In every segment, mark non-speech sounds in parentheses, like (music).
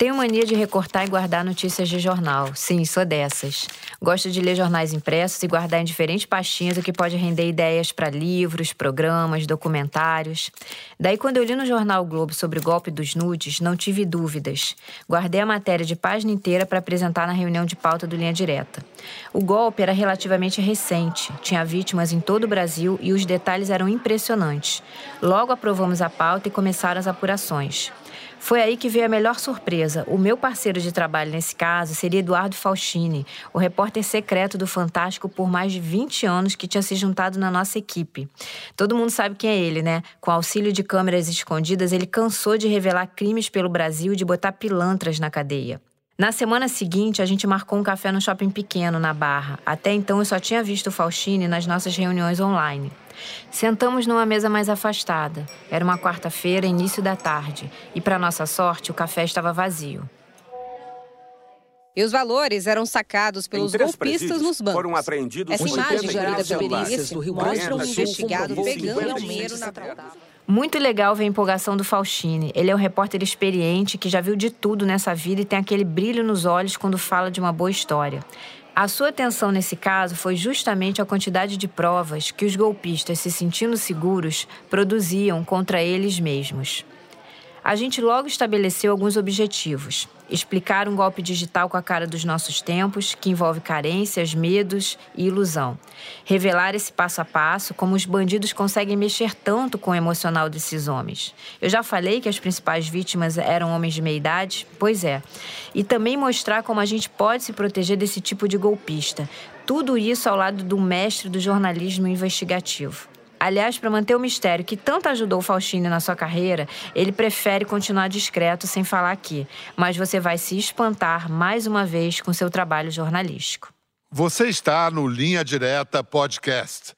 Tenho mania de recortar e guardar notícias de jornal. Sim, sou dessas. Gosto de ler jornais impressos e guardar em diferentes pastinhas o que pode render ideias para livros, programas, documentários. Daí, quando eu li no jornal o Globo sobre o golpe dos nudes, não tive dúvidas. Guardei a matéria de página inteira para apresentar na reunião de pauta do Linha Direta. O golpe era relativamente recente, tinha vítimas em todo o Brasil e os detalhes eram impressionantes. Logo aprovamos a pauta e começaram as apurações. Foi aí que veio a melhor surpresa. O meu parceiro de trabalho nesse caso seria Eduardo Faustini, o repórter secreto do Fantástico por mais de 20 anos que tinha se juntado na nossa equipe. Todo mundo sabe quem é ele, né? Com auxílio de câmeras escondidas, ele cansou de revelar crimes pelo Brasil e de botar pilantras na cadeia. Na semana seguinte, a gente marcou um café no shopping pequeno, na Barra. Até então, eu só tinha visto o Faustini nas nossas reuniões online. Sentamos numa mesa mais afastada. Era uma quarta-feira, início da tarde, e para nossa sorte, o café estava vazio. E os valores eram sacados pelos golpistas nos bancos. Foram apreendidos Essa imagem gerada por perícias do Rio mostra um investigado pegando dinheiro na muito legal ver a empolgação do Faustini. Ele é um repórter experiente que já viu de tudo nessa vida e tem aquele brilho nos olhos quando fala de uma boa história. A sua atenção nesse caso foi justamente a quantidade de provas que os golpistas, se sentindo seguros, produziam contra eles mesmos. A gente logo estabeleceu alguns objetivos. Explicar um golpe digital com a cara dos nossos tempos, que envolve carências, medos e ilusão. Revelar esse passo a passo, como os bandidos conseguem mexer tanto com o emocional desses homens. Eu já falei que as principais vítimas eram homens de meia idade? Pois é. E também mostrar como a gente pode se proteger desse tipo de golpista. Tudo isso ao lado do mestre do jornalismo investigativo. Aliás, para manter o mistério que tanto ajudou Faustino na sua carreira, ele prefere continuar discreto sem falar aqui. Mas você vai se espantar mais uma vez com seu trabalho jornalístico. Você está no Linha Direta Podcast.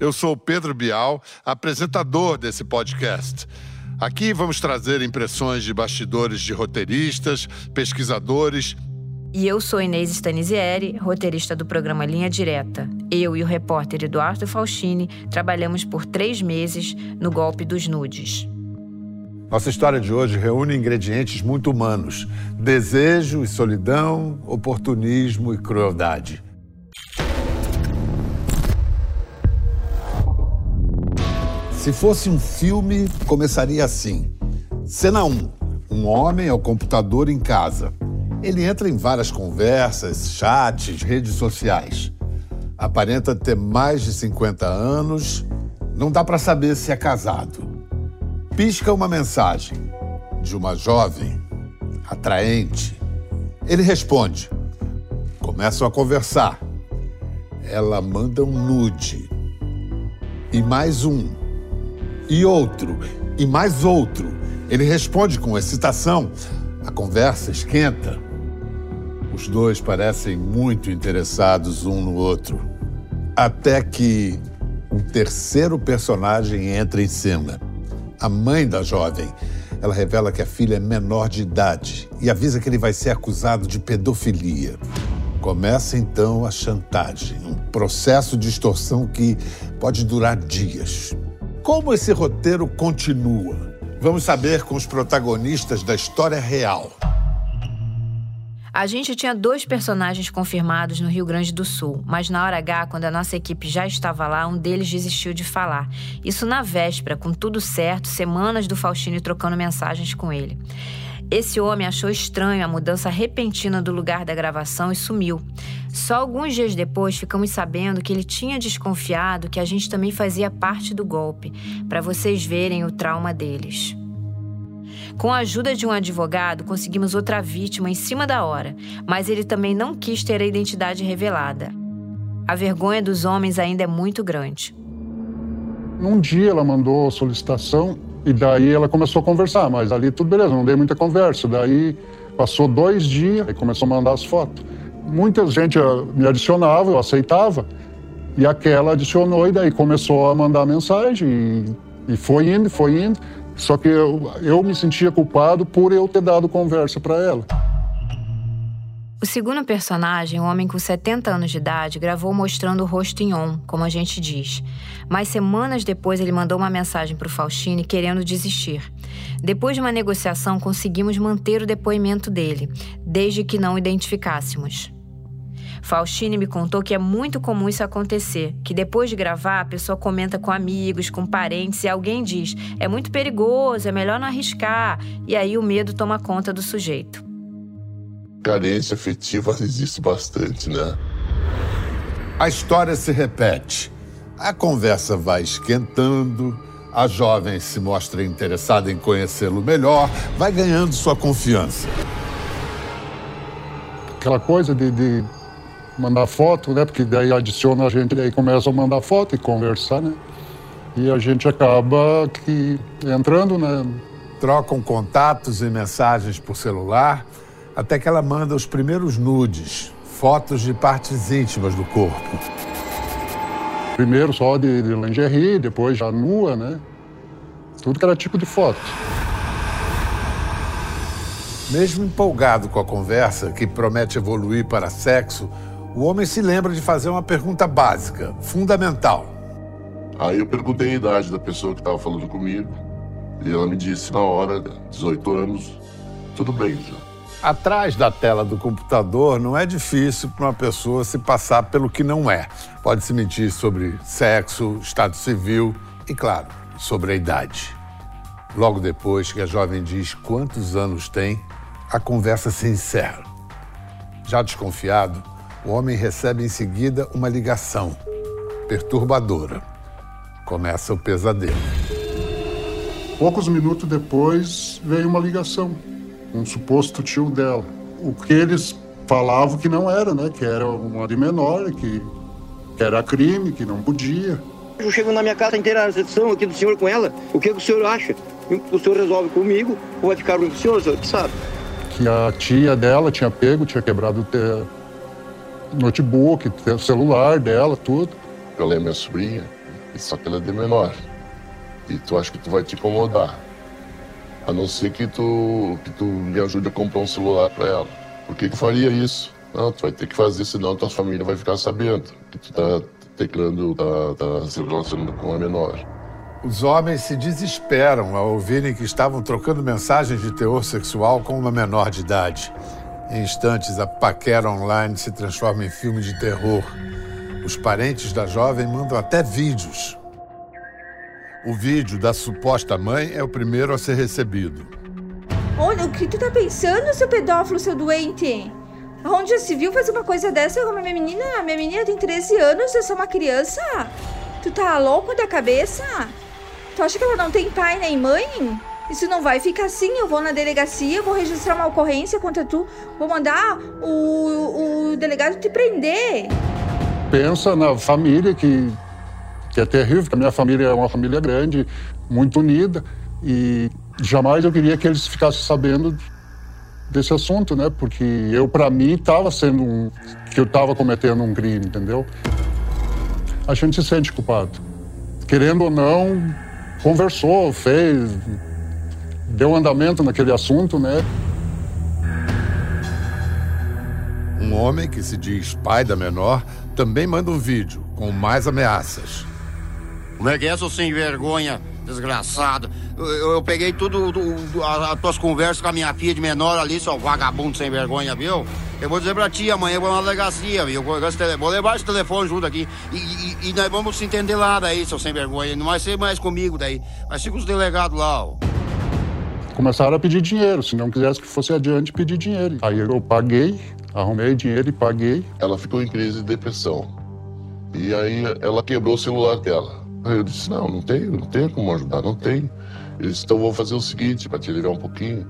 Eu sou Pedro Bial, apresentador desse podcast. Aqui vamos trazer impressões de bastidores de roteiristas, pesquisadores. E eu sou Inês Stanisieri, roteirista do programa Linha Direta. Eu e o repórter Eduardo Faustini trabalhamos por três meses no golpe dos nudes. Nossa história de hoje reúne ingredientes muito humanos: desejo e solidão, oportunismo e crueldade. Se fosse um filme, começaria assim. Cena 1. Um homem ao computador em casa. Ele entra em várias conversas, chats, redes sociais. Aparenta ter mais de 50 anos. Não dá para saber se é casado. Pisca uma mensagem de uma jovem, atraente. Ele responde. Começam a conversar. Ela manda um nude. E mais um e outro, e mais outro. Ele responde com excitação. A conversa esquenta. Os dois parecem muito interessados um no outro. Até que um terceiro personagem entra em cena. A mãe da jovem. Ela revela que a filha é menor de idade e avisa que ele vai ser acusado de pedofilia. Começa então a chantagem, um processo de extorsão que pode durar dias. Como esse roteiro continua? Vamos saber com os protagonistas da história real. A gente tinha dois personagens confirmados no Rio Grande do Sul, mas na hora H, quando a nossa equipe já estava lá, um deles desistiu de falar. Isso na véspera, com tudo certo, semanas do Faustino trocando mensagens com ele. Esse homem achou estranho a mudança repentina do lugar da gravação e sumiu. Só alguns dias depois ficamos sabendo que ele tinha desconfiado que a gente também fazia parte do golpe, para vocês verem o trauma deles. Com a ajuda de um advogado, conseguimos outra vítima em cima da hora, mas ele também não quis ter a identidade revelada. A vergonha dos homens ainda é muito grande. Um dia ela mandou solicitação e daí ela começou a conversar, mas ali tudo beleza, não dei muita conversa. Daí passou dois dias e começou a mandar as fotos. Muita gente eh, me adicionava, eu aceitava. E aquela adicionou e daí começou a mandar mensagem e, e foi indo, foi indo. Só que eu, eu me sentia culpado por eu ter dado conversa para ela. O segundo personagem, um homem com 70 anos de idade, gravou mostrando o rosto em on, como a gente diz. Mas semanas depois ele mandou uma mensagem para o Faustini querendo desistir. Depois de uma negociação, conseguimos manter o depoimento dele, desde que não identificássemos. Faustine me contou que é muito comum isso acontecer, que depois de gravar a pessoa comenta com amigos, com parentes e alguém diz: "É muito perigoso, é melhor não arriscar", e aí o medo toma conta do sujeito carência afetiva existe bastante, né? A história se repete. A conversa vai esquentando, a jovem se mostra interessada em conhecê-lo melhor, vai ganhando sua confiança. Aquela coisa de, de, mandar foto, né? Porque daí adiciona a gente, daí começa a mandar foto e conversar, né? E a gente acaba que entrando, né? Trocam contatos e mensagens por celular até que ela manda os primeiros nudes, fotos de partes íntimas do corpo. Primeiro só de, de lingerie, depois já nua, né? Tudo que era tipo de foto. Mesmo empolgado com a conversa, que promete evoluir para sexo, o homem se lembra de fazer uma pergunta básica, fundamental. Aí eu perguntei a idade da pessoa que estava falando comigo, e ela me disse na hora, 18 anos, tudo bem já. Atrás da tela do computador não é difícil para uma pessoa se passar pelo que não é. Pode se mentir sobre sexo, estado civil e, claro, sobre a idade. Logo depois que a jovem diz quantos anos tem, a conversa se encerra. Já desconfiado, o homem recebe em seguida uma ligação perturbadora. Começa o pesadelo. Poucos minutos depois veio uma ligação um suposto tio dela. O que eles falavam que não era, né? Que era uma de menor, que, que era crime, que não podia. Eu chego na minha casa inteira na recepção aqui do senhor com ela. O que, que o senhor acha? O senhor resolve comigo ou vai ficar ruim com o senhor? O senhor que sabe? Que a tia dela tinha pego, tinha quebrado o notebook, o celular dela, tudo. Ela é minha sobrinha, só que ela é de menor. E tu acha que tu vai te incomodar. A não ser que tu, que tu me ajude a comprar um celular para ela. Por que, que faria isso? Não, tu vai ter que fazer, senão tua família vai ficar sabendo que tu tá teclando, tá, tá se relacionando com a menor. Os homens se desesperam ao ouvirem que estavam trocando mensagens de teor sexual com uma menor de idade. Em instantes, a paquera online se transforma em filme de terror. Os parentes da jovem mandam até vídeos o vídeo da suposta mãe é o primeiro a ser recebido. Olha, o que tu tá pensando, seu pedófilo, seu doente? Aonde já se viu fazer uma coisa dessa com a minha menina? Minha menina tem 13 anos, eu sou uma criança. Tu tá louco da cabeça? Tu acha que ela não tem pai nem mãe? Isso não vai ficar assim. Eu vou na delegacia, vou registrar uma ocorrência contra tu, vou mandar o, o delegado te prender. Pensa na família que que é terrível, porque a minha família é uma família grande, muito unida, e jamais eu queria que eles ficassem sabendo desse assunto, né? Porque eu, para mim, estava sendo um. que eu estava cometendo um crime, entendeu? A gente se sente culpado. Querendo ou não, conversou, fez, deu andamento naquele assunto, né? Um homem que se diz pai da menor também manda um vídeo com mais ameaças. Como é que é, seu sem vergonha, desgraçado? Eu, eu peguei tudo, as tuas conversas com a minha filha de menor ali, seu vagabundo sem vergonha, viu? Eu vou dizer pra ti, amanhã eu vou na delegacia, viu? Vou levar esse telefone junto aqui. E, e, e, nós vamos se entender lá daí, seu sem vergonha. Não vai ser mais comigo daí. Mas fica os delegados lá, ó. Começaram a pedir dinheiro. Se não quisesse que fosse adiante, pedir dinheiro. Aí eu paguei, arrumei dinheiro e paguei. Ela ficou em crise de depressão. E aí ela quebrou o celular dela. Eu disse, não, não tenho, não tenho como ajudar, não tenho. Ele disse, então vou fazer o seguinte, para te aliviar um pouquinho,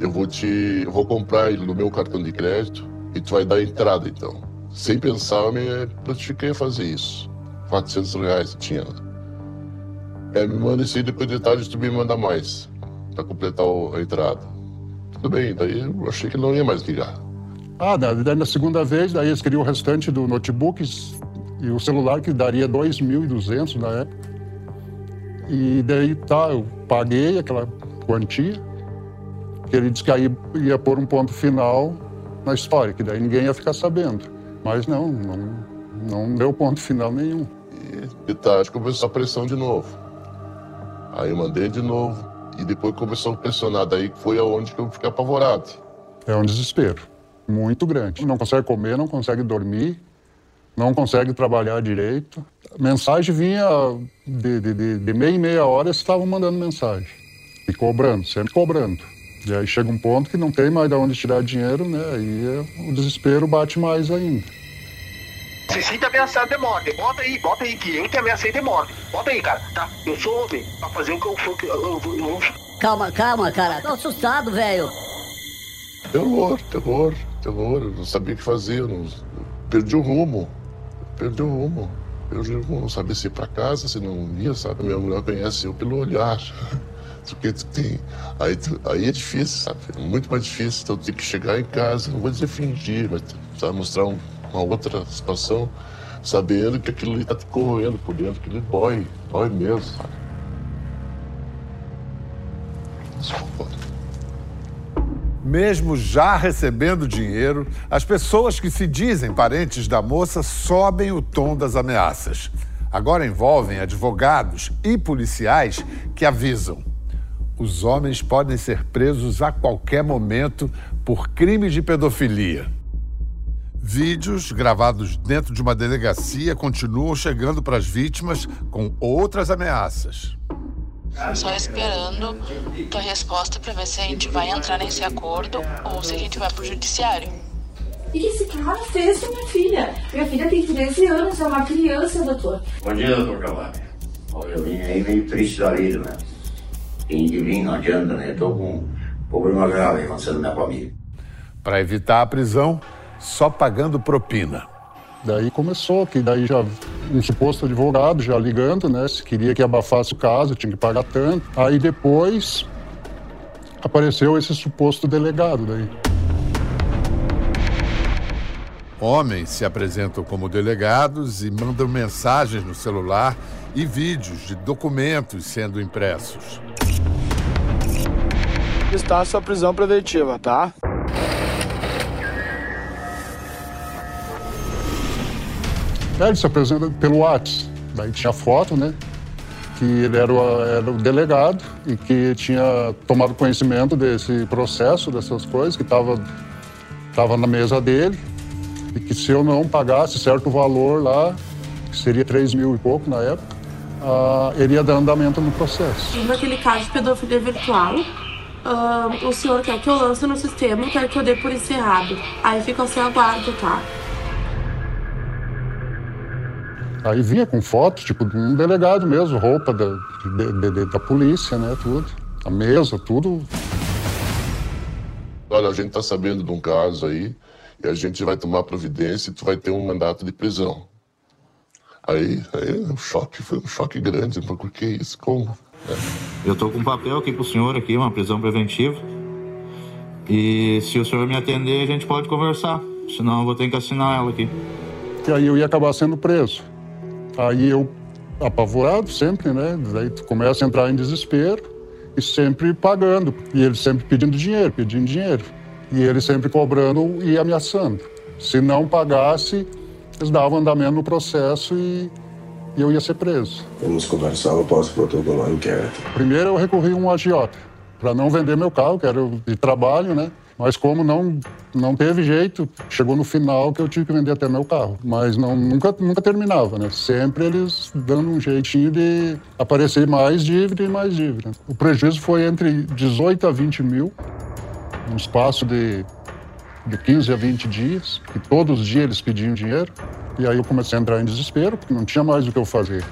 eu vou te. Eu vou comprar ele no meu cartão de crédito e tu vai dar entrada então. Sem pensar, eu me notifiquei a fazer isso. 400 reais tinha. É, me manda isso aí depois de tarde tu me manda mais. Para completar a entrada. Tudo bem, daí eu achei que não ia mais ligar. Ah, daí na segunda vez, daí eles queriam o restante do notebook, e o celular que daria 2.200 na época. E daí tá, eu paguei aquela quantia, que ele disse que aí ia pôr um ponto final na história, que daí ninguém ia ficar sabendo. Mas não, não, não deu ponto final nenhum. E de tarde começou a pressão de novo. Aí eu mandei de novo. E depois começou a pressionar. Daí foi aonde que eu fiquei apavorado. É um desespero muito grande. Não consegue comer, não consegue dormir, não consegue trabalhar direito. Mensagem vinha de, de, de, de meia em meia hora, estavam mandando mensagem. E cobrando, sempre cobrando. E aí chega um ponto que não tem mais de onde tirar dinheiro, né? Aí o desespero bate mais ainda. Se sinta ameaçado de morte. Bota aí, bota aí, que eu te ameacei de morte. Bota aí, cara. Tá? Eu sou homem. Pra fazer o que eu for. Eu, eu, eu, eu... Calma, calma, cara. Tô assustado, velho. Terror, terror, terror. Eu não sabia o que fazer. Não... Perdi o rumo. Perdi o rumo. Rumo. Não sabia se ir pra casa, se não ia, sabe? Minha mulher conhece eu pelo olhar. (laughs) Porque tu tem. Aí, tu... aí é difícil, sabe? É muito mais difícil. Então tem que chegar em casa, não vou dizer fingir, mas sabe, mostrar um uma outra situação, sabendo que aquilo está te corroendo por dentro, que ele dói, dói mesmo, sabe? Mesmo já recebendo dinheiro, as pessoas que se dizem parentes da moça sobem o tom das ameaças. Agora envolvem advogados e policiais que avisam. Os homens podem ser presos a qualquer momento por crime de pedofilia. Vídeos gravados dentro de uma delegacia continuam chegando para as vítimas com outras ameaças. Só esperando tua resposta para ver se a gente vai entrar nesse acordo ou se a gente vai pro judiciário. O que esse cara fez com minha filha? Minha filha tem 13 anos, é uma criança, doutor. Bom dia, doutor Cavalli. Eu vim aí meio triste da vida, né? Tem de vir, não adianta, né? Eu tô com um problema grave acontecendo na minha família. Para evitar a prisão, só pagando propina. Daí começou, que daí já um suposto advogado já ligando, né? Se queria que abafasse o caso, tinha que pagar tanto. Aí depois apareceu esse suposto delegado daí. Homens se apresentam como delegados e mandam mensagens no celular e vídeos de documentos sendo impressos. Está a sua prisão preventiva, tá? Ele se apresenta pelo WhatsApp. Daí tinha foto, né? Que ele era o, era o delegado e que tinha tomado conhecimento desse processo, dessas coisas, que estava tava na mesa dele. E que se eu não pagasse certo valor lá, que seria 3 mil e pouco na época, uh, ele ia dar andamento no processo. Naquele caso de pedofilia virtual, uh, o senhor quer que eu lance no sistema e quer que eu dê por encerrado. Aí fica ao seu aguardo, tá? Aí vinha com fotos, tipo, de um delegado mesmo, roupa da, de, de, da polícia, né, tudo. A mesa, tudo. Olha, a gente está sabendo de um caso aí, e a gente vai tomar providência e tu vai ter um mandato de prisão. Aí, aí um choque, foi um choque grande, por que isso? Como? É. Eu estou com um papel aqui pro senhor aqui, uma prisão preventiva. E se o senhor me atender, a gente pode conversar. Senão eu vou ter que assinar ela aqui. Que aí eu ia acabar sendo preso. Aí eu, apavorado sempre, né? Daí tu começa a entrar em desespero e sempre pagando. E ele sempre pedindo dinheiro, pedindo dinheiro. E ele sempre cobrando e ameaçando. Se não pagasse, eles davam andamento no processo e, e eu ia ser preso. Vamos conversar, eu posso protocolar o inquérito. Primeiro eu recorri a um agiota, para não vender meu carro, que era de trabalho, né? Mas como não, não teve jeito, chegou no final que eu tive que vender até meu carro. Mas não, nunca, nunca terminava, né? Sempre eles dando um jeitinho de aparecer mais dívida e mais dívida. O prejuízo foi entre 18 a 20 mil, num espaço de, de 15 a 20 dias, que todos os dias eles pediam dinheiro. E aí eu comecei a entrar em desespero, porque não tinha mais o que eu fazer.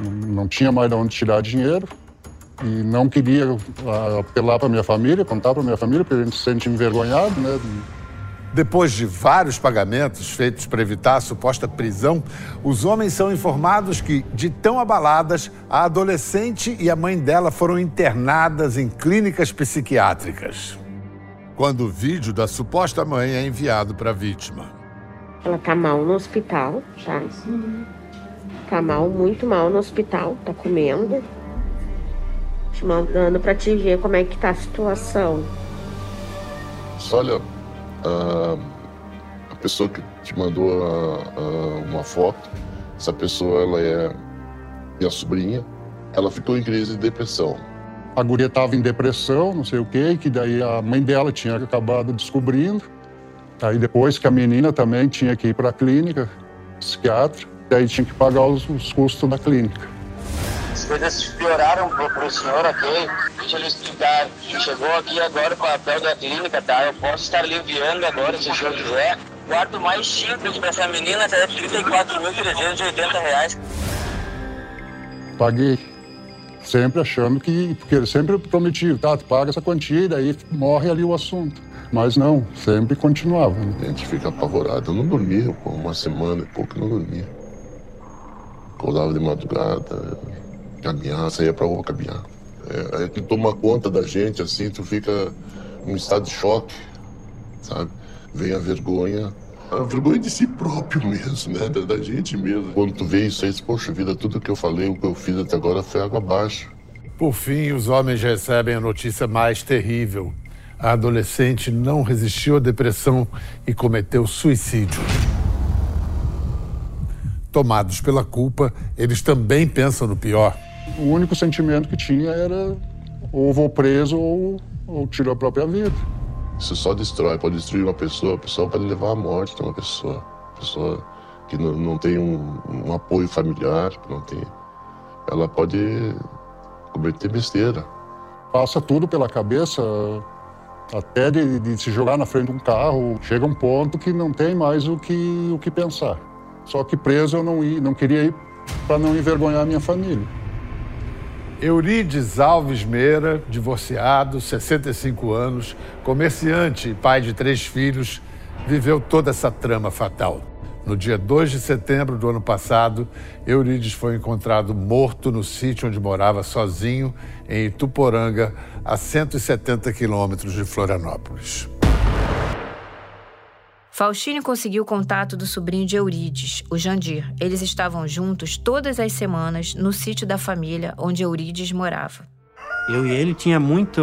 Não, não tinha mais de onde tirar dinheiro e não queria ah, apelar para minha família, contar para minha família, porque a gente se sente envergonhado, né? Depois de vários pagamentos feitos para evitar a suposta prisão, os homens são informados que, de tão abaladas, a adolescente e a mãe dela foram internadas em clínicas psiquiátricas. Quando o vídeo da suposta mãe é enviado para a vítima. Ela tá mal no hospital, tá? Tá mal, muito mal no hospital, tá comendo. Te mandando pra te ver como é que tá a situação. Olha, a, a pessoa que te mandou a, a, uma foto, essa pessoa ela é minha sobrinha, ela ficou em crise de depressão. A guria estava em depressão, não sei o quê, que daí a mãe dela tinha acabado descobrindo. Aí depois que a menina também tinha que ir para a clínica, psiquiatra, daí tinha que pagar os, os custos da clínica. As coisas pioraram pro, pro senhor aqui. Deixa eu lhe explicar. Chegou aqui agora com o papel da clínica, tá? Eu posso estar aliviando agora, se o senhor quiser. O quarto mais simples para essa menina é R$ 34.380. Paguei sempre achando que, porque ele sempre prometia, tá, tu paga essa quantia e daí morre ali o assunto. Mas não, sempre continuava. Né? A gente fica apavorado. Eu não dormia, pô, uma semana e pouco não dormia. Acordava de madrugada, caminhar, saía pra rua caminhar. É, é que toma conta da gente, assim, tu fica num estado de choque, sabe? Vem a vergonha, a vergonha de si próprio (laughs) mesmo, né? Da, da, gente mesmo. Quando tu vê isso aí, poxa vida, tudo que eu falei, o que eu fiz até agora foi água abaixo. Por fim, os homens recebem a notícia mais terrível. A adolescente não resistiu à depressão e cometeu suicídio. Tomados pela culpa, eles também pensam no pior. O único sentimento que tinha era ou vou preso ou, ou tiro a própria vida. Isso só destrói, pode destruir uma pessoa, a pessoa pode levar à morte de uma pessoa. Pessoa que não, não tem um, um apoio familiar, que não tem. Ela pode cometer besteira. Passa tudo pela cabeça, até de, de, se jogar na frente de um carro. Chega um ponto que não tem mais o que, o que pensar. Só que preso eu não, ia, não queria ir para não envergonhar a minha família. Eurides Alves Meira, divorciado, 65 anos, comerciante e pai de três filhos, viveu toda essa trama fatal. No dia 2 de setembro do ano passado, Eurides foi encontrado morto no sítio onde morava sozinho, em Ituporanga, a 170 quilômetros de Florianópolis. Faustine conseguiu contato do sobrinho de Eurides, o Jandir. Eles estavam juntos todas as semanas no sítio da família onde Eurides morava. Eu e ele tinha muito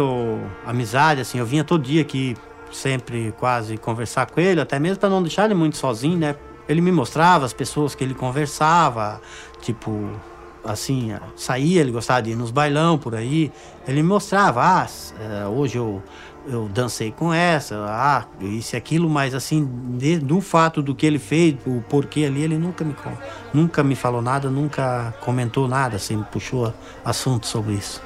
amizade, assim, eu vinha todo dia aqui sempre quase conversar com ele, até mesmo para não deixar ele muito sozinho, né? Ele me mostrava as pessoas que ele conversava, tipo, assim, saía, ele gostava de ir nos bailão por aí. Ele me mostrava, ah, é, hoje eu eu dancei com essa, ah, isso e aquilo, mas assim, de, do fato do que ele fez, o porquê ali, ele nunca me, nunca me falou nada, nunca comentou nada, assim, puxou assunto sobre isso.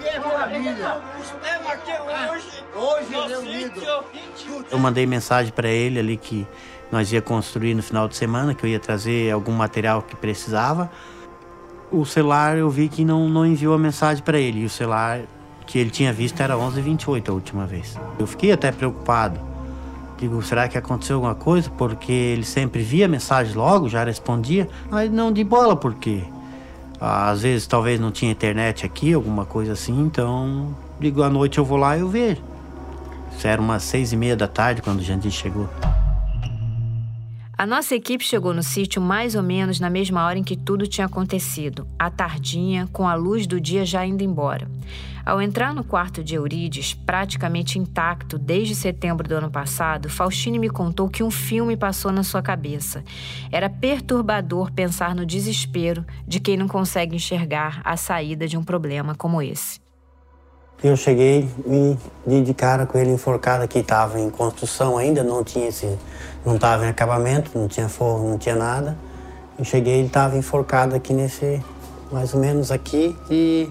Eu mandei mensagem para ele ali que nós ia construir no final de semana, que eu ia trazer algum material que precisava. O celular eu vi que não, não enviou a mensagem para ele, e o celular que ele tinha visto era 11h28 a última vez. Eu fiquei até preocupado. Digo, será que aconteceu alguma coisa? Porque ele sempre via mensagem logo, já respondia. Mas não de bola, porque às vezes talvez não tinha internet aqui, alguma coisa assim. Então, digo, à noite eu vou lá e eu vejo. Isso era umas seis e meia da tarde quando o Jandir chegou. A nossa equipe chegou no sítio mais ou menos na mesma hora em que tudo tinha acontecido, à tardinha, com a luz do dia já indo embora. Ao entrar no quarto de Eurides, praticamente intacto desde setembro do ano passado, Faustine me contou que um filme passou na sua cabeça. Era perturbador pensar no desespero de quem não consegue enxergar a saída de um problema como esse. Eu cheguei e de, de cara com ele enforcado que estava em construção ainda, não tinha esse, não estava em acabamento, não tinha forro, não tinha nada. Eu cheguei, ele estava enforcado aqui nesse, mais ou menos aqui, e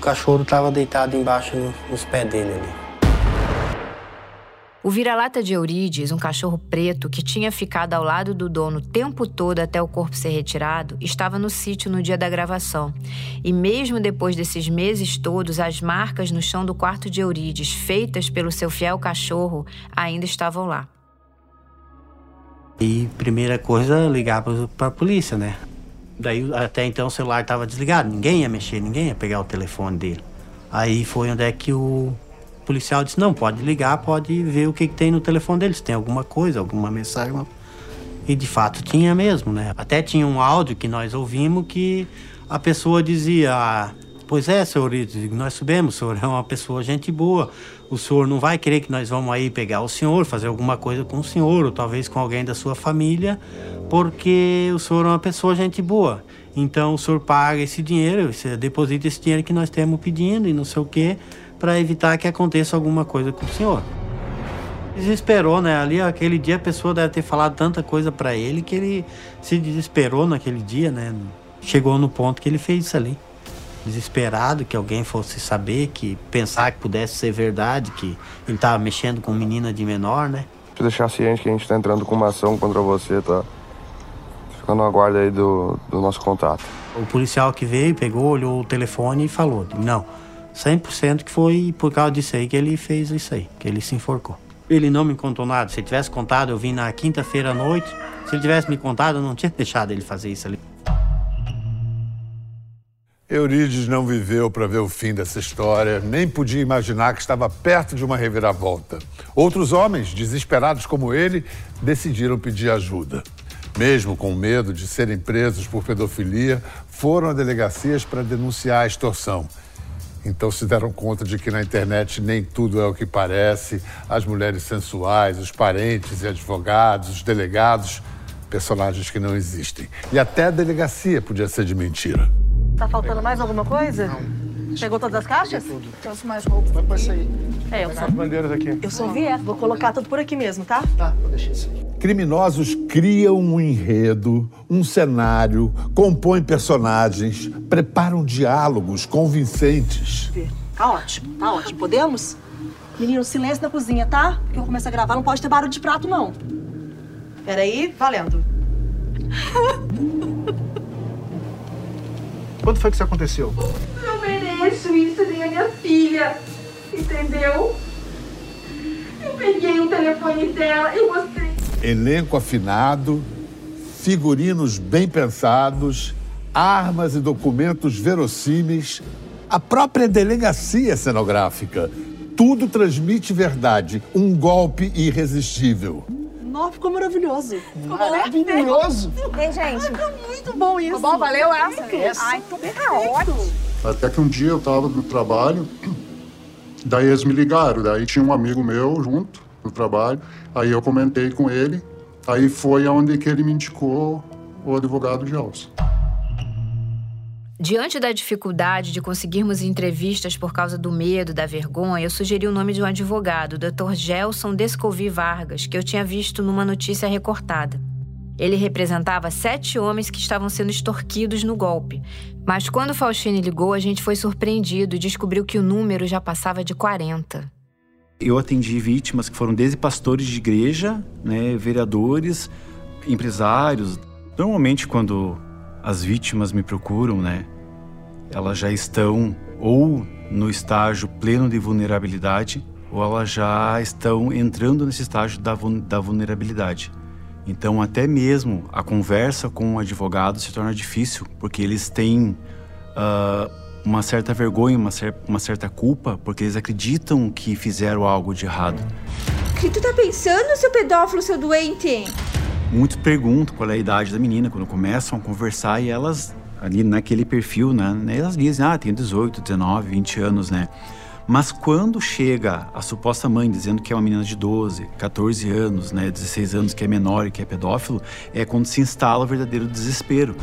o cachorro estava deitado embaixo no, nos pés dele ali. O vira-lata de Eurides, um cachorro preto que tinha ficado ao lado do dono o tempo todo até o corpo ser retirado, estava no sítio no dia da gravação. E mesmo depois desses meses todos, as marcas no chão do quarto de Eurides, feitas pelo seu fiel cachorro, ainda estavam lá. E primeira coisa, ligar para a polícia, né? Daí até então o celular estava desligado, ninguém ia mexer, ninguém ia pegar o telefone dele. Aí foi onde é que o policial disse: Não, pode ligar, pode ver o que, que tem no telefone dele, se tem alguma coisa, alguma mensagem. E de fato tinha mesmo, né? Até tinha um áudio que nós ouvimos que a pessoa dizia: ah, Pois é, senhor, nós sabemos, o senhor é uma pessoa gente boa. O senhor não vai querer que nós vamos aí pegar o senhor, fazer alguma coisa com o senhor, ou talvez com alguém da sua família, porque o senhor é uma pessoa gente boa. Então o senhor paga esse dinheiro, você deposita esse dinheiro que nós temos pedindo e não sei o quê, para evitar que aconteça alguma coisa com o senhor. Desesperou, né? Ali, aquele dia, a pessoa deve ter falado tanta coisa para ele que ele se desesperou naquele dia, né? Chegou no ponto que ele fez isso ali desesperado que alguém fosse saber, que pensar que pudesse ser verdade, que ele estava mexendo com menina de menor, né? Pra deixar ciente que a gente está entrando com uma ação contra você, tá? Fica no aguardo aí do, do nosso contato. O policial que veio, pegou, olhou o telefone e falou: não, 100% que foi por causa disso aí que ele fez isso aí, que ele se enforcou. Ele não me contou nada. Se ele tivesse contado, eu vim na quinta-feira à noite. Se ele tivesse me contado, eu não tinha (laughs) deixado ele fazer isso ali. Eurides não viveu para ver o fim dessa história, nem podia imaginar que estava perto de uma reviravolta. Outros homens, desesperados como ele, decidiram pedir ajuda. Mesmo com medo de serem presos por pedofilia, foram a delegacias para denunciar a extorsão. Então se deram conta de que na internet nem tudo é o que parece. As mulheres sensuais, os parentes e advogados, os delegados, personagens que não existem. E até a delegacia podia ser de mentira. Tá faltando mais alguma coisa? Não. Pegou todas as caixas? Tudo. Trouxe mais roupa. Vai pra isso aí. É, eu só... As bandeiras aqui. Eu só vier. Vou colocar tudo por aqui mesmo, tá? Tá, vou deixar isso aí. Criminosos criam um enredo, um cenário, compõem personagens, preparam diálogos convincentes. Tá ótimo, tá ótimo. Podemos? Menino, silêncio na cozinha, tá? Porque eu começo a gravar, não pode ter barulho de prato, não. Peraí, valendo. (laughs) Quando foi que isso aconteceu? Não mereço isso nem a minha filha. Entendeu? Eu peguei o telefone dela e mostrei. Elenco afinado, figurinos bem pensados, armas e documentos verossímeis, a própria delegacia cenográfica. Tudo transmite verdade, um golpe irresistível. Nossa, ficou maravilhoso. Ficou maravilhoso. Hein, gente? Ficou muito bom isso. Ficou bom, valeu essa. essa. Ai, tô bem ótimo. Até que um dia eu tava no trabalho, daí eles me ligaram, daí tinha um amigo meu junto no trabalho, aí eu comentei com ele, aí foi aonde que ele me indicou o advogado Gelson. Diante da dificuldade de conseguirmos entrevistas por causa do medo, da vergonha, eu sugeri o nome de um advogado, o Dr. Gelson Descovi Vargas, que eu tinha visto numa notícia recortada. Ele representava sete homens que estavam sendo extorquidos no golpe. Mas quando Faustine ligou, a gente foi surpreendido e descobriu que o número já passava de 40. Eu atendi vítimas que foram desde pastores de igreja, né, vereadores, empresários. Normalmente, quando as vítimas me procuram, né? Elas já estão ou no estágio pleno de vulnerabilidade ou elas já estão entrando nesse estágio da, da vulnerabilidade. Então, até mesmo a conversa com o advogado se torna difícil, porque eles têm uh, uma certa vergonha, uma, cer uma, certa culpa, porque eles acreditam que fizeram algo de errado. O que tu tá pensando, seu pedófilo, seu doente? Muitos perguntam qual é a idade da menina quando começam a conversar e elas, ali naquele perfil, né, elas dizem, ah, tem 18, 19, 20 anos, né? Mas quando chega a suposta mãe dizendo que é uma menina de 12, 14 anos, né, 16 anos, que é menor e que é pedófilo, é quando se instala o verdadeiro desespero.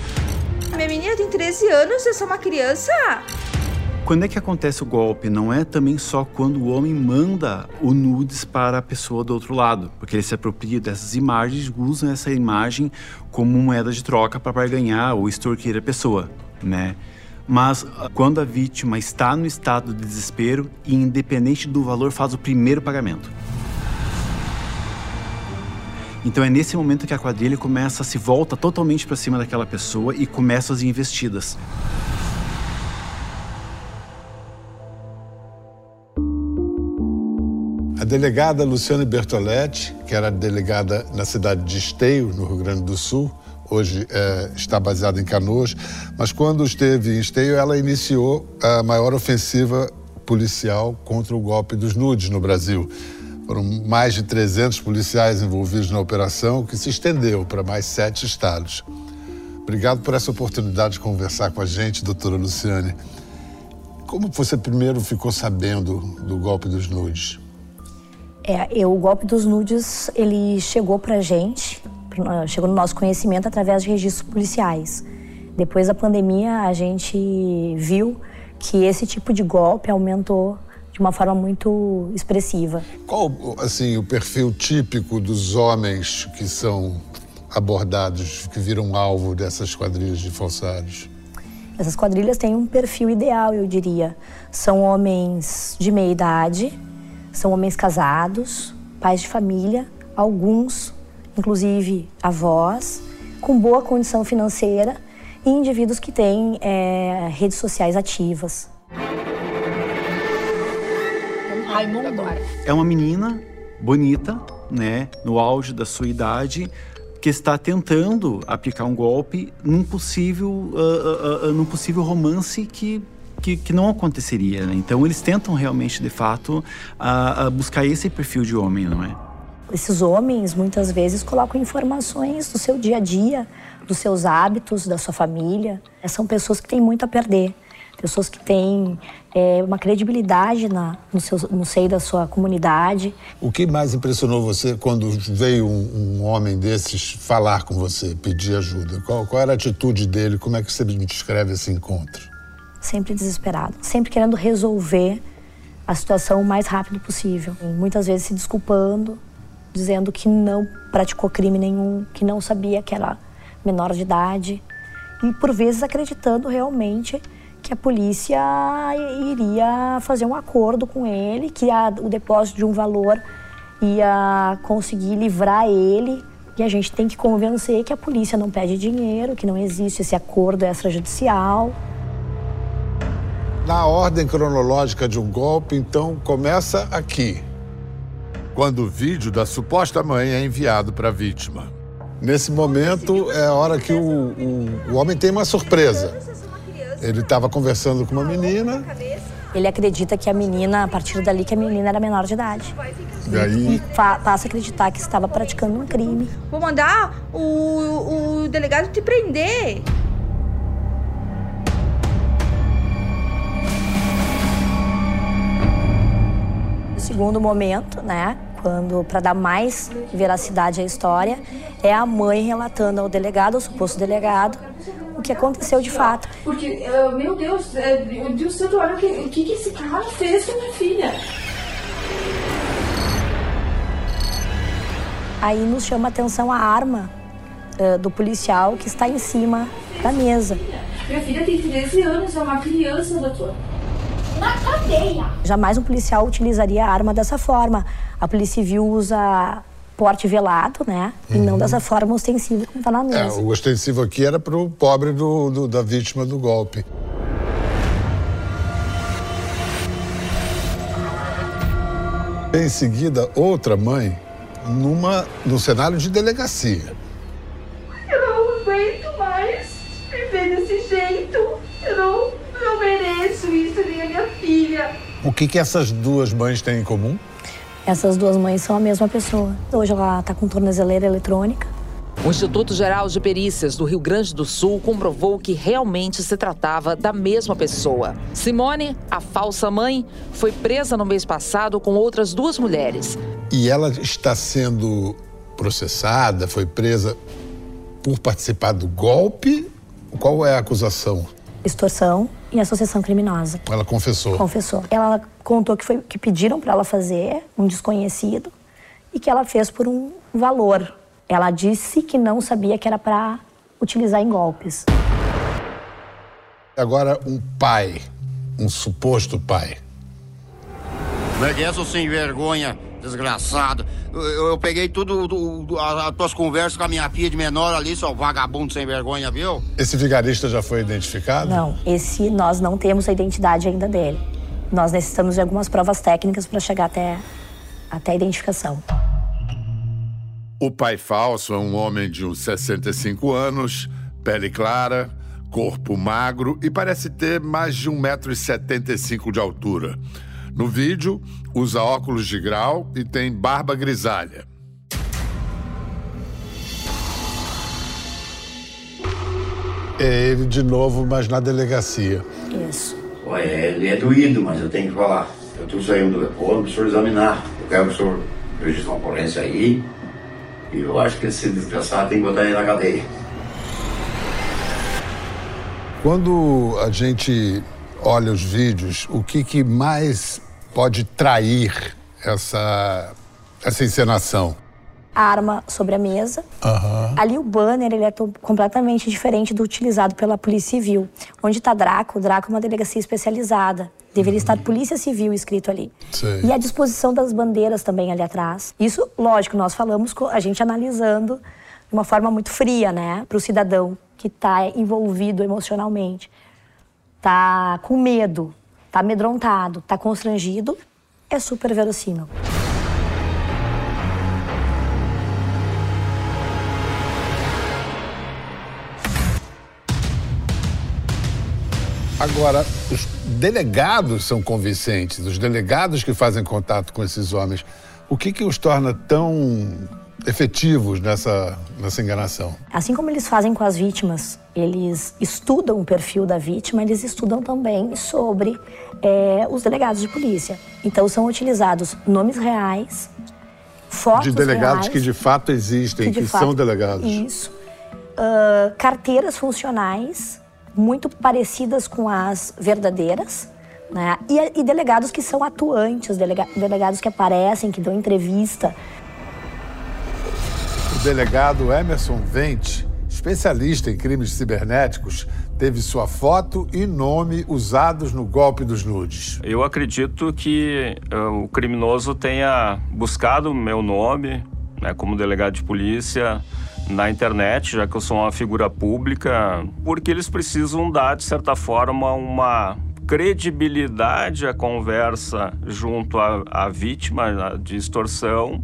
Minha menina tem 13 anos, é só uma criança? Quando é que acontece o golpe? Não é também só quando o homem manda o nudes para a pessoa do outro lado, porque ele se apropria dessas imagens, usa essa imagem como moeda de troca para barganhar ou extorquir a pessoa, né? Mas ah, quando a vítima está no estado de desespero e independente do valor faz o primeiro pagamento. Então é nesse momento que a quadrilha começa, se volta totalmente para cima daquela pessoa e começa as investidas. A delegada Luciane Bertoletti, que era delegada na cidade de Esteio, no Rio Grande do Sul, hoje é, está baseada em Canoas, mas quando esteve em Esteio, ela iniciou a maior ofensiva policial contra o golpe dos nudes no Brasil. Foram mais de 300 policiais envolvidos na operação, que se estendeu para mais sete estados. Obrigado por essa oportunidade de conversar com a gente, doutora Luciane. Como você primeiro ficou sabendo do golpe dos nudes? É, eu, o golpe dos nudes, ele chegou pra gente, chegou no nosso conhecimento através de registros policiais. Depois da pandemia, a gente viu que esse tipo de golpe aumentou de uma forma muito expressiva. Qual, assim, o perfil típico dos homens que são abordados, que viram alvo dessas quadrilhas de falsários? Essas quadrilhas têm um perfil ideal, eu diria. São homens de meia idade, são homens casados, pais de família, alguns, inclusive avós, com boa condição financeira e indivíduos que têm é, redes sociais ativas. Raimundo. É uma menina bonita, né, no auge da sua idade, que está tentando aplicar um golpe num possível, uh, uh, uh, num possível romance que, que, que não aconteceria. Né? Então eles tentam realmente, de fato, buscar esse perfil de homem, não é? Esses homens muitas vezes colocam informações do seu dia a dia, dos seus hábitos, da sua família. São pessoas que têm muito a perder pessoas que têm é, uma credibilidade na, no, seu, no seio da sua comunidade. O que mais impressionou você quando veio um, um homem desses falar com você, pedir ajuda? Qual, qual, era a atitude dele? Como é que você me descreve esse encontro? Sempre desesperado, sempre querendo resolver a situação o mais rápido possível. E muitas vezes se desculpando, dizendo que não praticou crime nenhum, que não sabia que era menor de idade. E por vezes acreditando realmente que a polícia iria fazer um acordo com ele, que a, o depósito de um valor ia conseguir livrar ele. E a gente tem que convencer que a polícia não pede dinheiro, que não existe esse acordo extrajudicial. Na ordem cronológica de um golpe, então, começa aqui, quando o vídeo da suposta mãe é enviado para a vítima. Nesse momento é a hora que o, o, o homem tem uma surpresa. Ele estava conversando com uma menina. Ele acredita que a menina, a partir dali, que a menina era menor de idade. E aí? E passa a acreditar que estava praticando um crime. Vou mandar o, o delegado te prender. Segundo momento, né, quando para dar mais veracidade à história, é a mãe relatando ao delegado, ao suposto delegado, o que aconteceu de fato. Porque, uh, meu Deus, uh, Deus santo, olha o que, o que esse cara fez com minha filha. Aí nos chama a atenção a arma uh, do policial que está em cima da mesa. Minha filha tem 13 anos, é uma criança, doutor. Na cadeia! Jamais um policial utilizaria a arma dessa forma. A Polícia Civil usa porte velado, né? Uhum. E não uhum. dessa forma ostensiva como está na mesa. É, o ostensivo aqui era para o pobre do, do, da vítima do golpe. Em seguida, outra mãe, numa, num cenário de delegacia. O que, que essas duas mães têm em comum? Essas duas mães são a mesma pessoa. Hoje ela está com tornozeleira eletrônica. O Instituto Geral de Perícias do Rio Grande do Sul comprovou que realmente se tratava da mesma pessoa. Simone, a falsa mãe, foi presa no mês passado com outras duas mulheres. E ela está sendo processada, foi presa por participar do golpe? Qual é a acusação? Extorsão e associação criminosa. Ela confessou? Confessou. Ela contou que foi que pediram para ela fazer, um desconhecido, e que ela fez por um valor. Ela disse que não sabia que era para utilizar em golpes. Agora, um pai, um suposto pai. Como é que é, sem vergonha? Desgraçado. Eu, eu peguei tudo, as tuas conversas com a minha filha de menor ali, seu vagabundo sem vergonha, viu? Esse vigarista já foi identificado? Não, esse nós não temos a identidade ainda dele. Nós necessitamos de algumas provas técnicas para chegar até, até a identificação. O pai falso é um homem de uns 65 anos, pele clara, corpo magro e parece ter mais de 1,75m de altura. No vídeo, usa óculos de grau e tem barba grisalha. É ele de novo, mas na delegacia. Isso. Olha, ele é doído, mas eu tenho que falar. Eu estou saindo do ponto para o senhor examinar. Eu quero que o senhor registre uma ocorrência aí. E eu acho que esse desgraçado tem que botar ele na cadeia. Quando a gente olha os vídeos, o que, que mais pode trair essa, essa encenação? A arma sobre a mesa. Ali o banner ele é completamente diferente do utilizado pela Polícia Civil. Onde está Draco, Draco é uma delegacia especializada. Deveria estar Polícia Civil escrito ali. Sei. E a disposição das bandeiras também ali atrás. Isso, lógico, nós falamos com a gente analisando de uma forma muito fria, né, para o cidadão que está envolvido emocionalmente, tá com medo, tá amedrontado, tá constrangido, é super verossímil. Agora, os delegados são convincentes, os delegados que fazem contato com esses homens. O que, que os torna tão efetivos nessa, nessa enganação? Assim como eles fazem com as vítimas, eles estudam o perfil da vítima, eles estudam também sobre é, os delegados de polícia. Então são utilizados nomes reais, fotos de delegados reais, que de fato existem, que, de são fato- delegados. Isso. Ah, carteiras funcionais muito parecidas com as verdadeiras. Né? E, e delegados que são atuantes, delega- delegados que aparecem, que dão entrevista. O delegado Emerson Vente, especialista em crimes cibernéticos, teve sua foto e nome usados no golpe dos nudes. Eu acredito que eh, o criminoso tenha buscado meu nome né, como delegado de polícia na internet, já que eu sou uma figura pública, porque eles precisam dar, de certa forma, uma credibilidade à conversa junto à, à vítima de extorsão